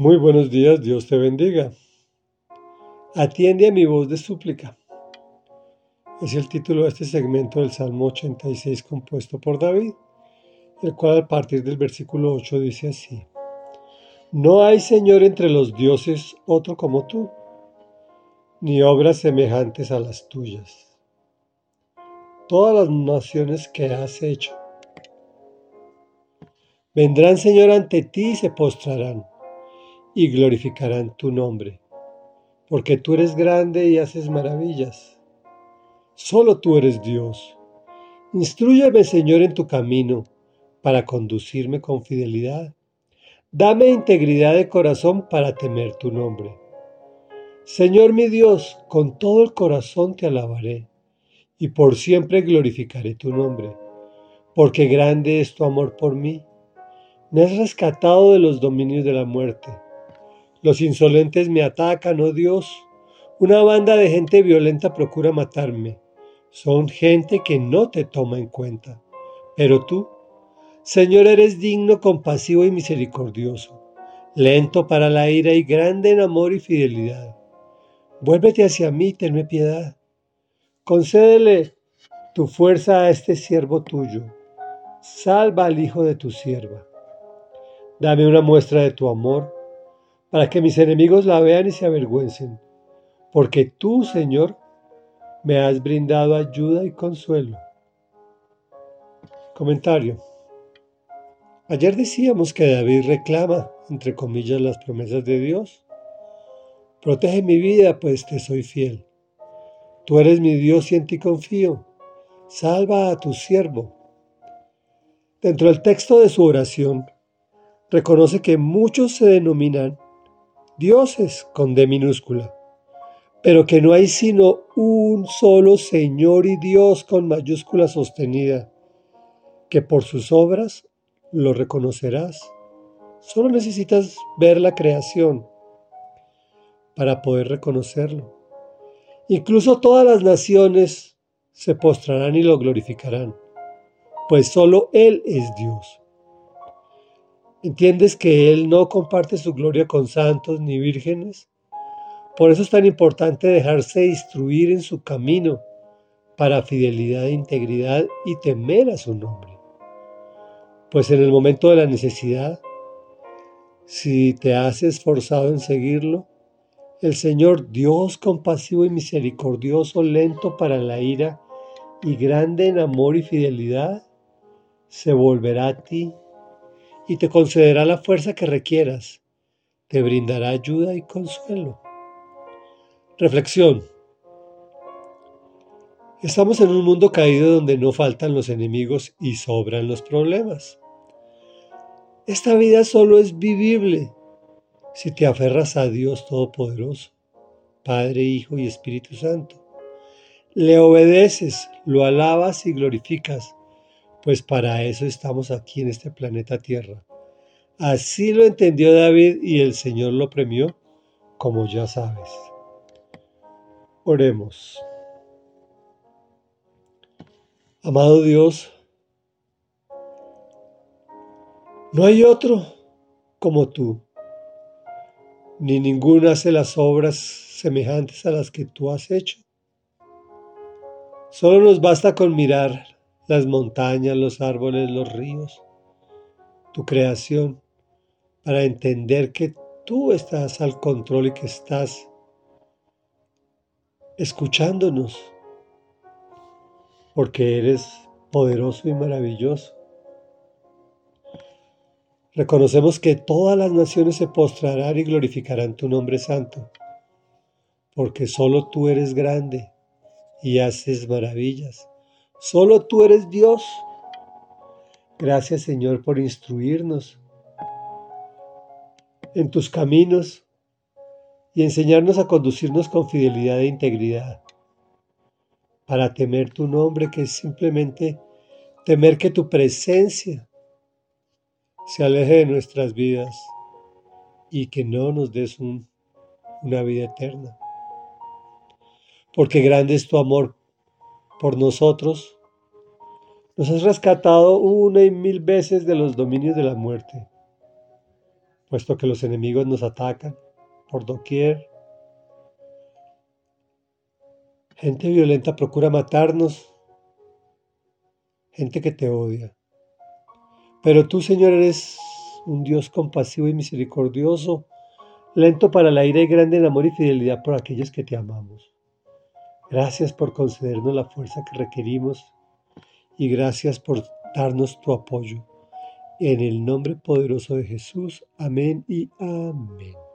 Muy buenos días, Dios te bendiga. Atiende a mi voz de súplica. Es el título de este segmento del Salmo 86 compuesto por David, el cual a partir del versículo 8 dice así. No hay Señor entre los dioses otro como tú, ni obras semejantes a las tuyas. Todas las naciones que has hecho vendrán Señor ante ti y se postrarán y glorificarán tu nombre, porque tú eres grande y haces maravillas. Solo tú eres Dios. Instruyeme, Señor, en tu camino, para conducirme con fidelidad. Dame integridad de corazón para temer tu nombre. Señor mi Dios, con todo el corazón te alabaré, y por siempre glorificaré tu nombre, porque grande es tu amor por mí. Me has rescatado de los dominios de la muerte los insolentes me atacan, oh Dios. Una banda de gente violenta procura matarme. Son gente que no te toma en cuenta. Pero tú, Señor, eres digno, compasivo y misericordioso, lento para la ira y grande en amor y fidelidad. Vuélvete hacia mí, tenme piedad. Concédele tu fuerza a este siervo tuyo. Salva al hijo de tu sierva. Dame una muestra de tu amor para que mis enemigos la vean y se avergüencen, porque tú, Señor, me has brindado ayuda y consuelo. Comentario. Ayer decíamos que David reclama, entre comillas, las promesas de Dios. Protege mi vida, pues te soy fiel. Tú eres mi Dios y en ti confío. Salva a tu siervo. Dentro del texto de su oración, reconoce que muchos se denominan dioses con D minúscula, pero que no hay sino un solo Señor y Dios con mayúscula sostenida, que por sus obras lo reconocerás. Solo necesitas ver la creación para poder reconocerlo. Incluso todas las naciones se postrarán y lo glorificarán, pues solo Él es Dios. ¿Entiendes que Él no comparte su gloria con santos ni vírgenes? Por eso es tan importante dejarse instruir en su camino para fidelidad e integridad y temer a su nombre. Pues en el momento de la necesidad, si te has esforzado en seguirlo, el Señor Dios compasivo y misericordioso, lento para la ira y grande en amor y fidelidad, se volverá a ti y te concederá la fuerza que requieras. Te brindará ayuda y consuelo. Reflexión. Estamos en un mundo caído donde no faltan los enemigos y sobran los problemas. Esta vida solo es vivible si te aferras a Dios Todopoderoso, Padre, Hijo y Espíritu Santo. Le obedeces, lo alabas y glorificas pues para eso estamos aquí en este planeta Tierra. Así lo entendió David y el Señor lo premió, como ya sabes. Oremos. Amado Dios, no hay otro como tú, ni ninguno hace las obras semejantes a las que tú has hecho. Solo nos basta con mirar las montañas, los árboles, los ríos, tu creación, para entender que tú estás al control y que estás escuchándonos, porque eres poderoso y maravilloso. Reconocemos que todas las naciones se postrarán y glorificarán tu nombre santo, porque solo tú eres grande y haces maravillas. Solo tú eres Dios. Gracias Señor por instruirnos en tus caminos y enseñarnos a conducirnos con fidelidad e integridad, para temer tu nombre, que es simplemente temer que tu presencia se aleje de nuestras vidas y que no nos des una vida eterna. Porque grande es tu amor por nosotros, nos has rescatado una y mil veces de los dominios de la muerte. puesto que los enemigos nos atacan por doquier. Gente violenta procura matarnos, gente que te odia. Pero tú, Señor, eres un Dios compasivo y misericordioso, lento para la ira y grande en amor y fidelidad por aquellos que te amamos. Gracias por concedernos la fuerza que requerimos y gracias por darnos tu apoyo. En el nombre poderoso de Jesús, amén y amén.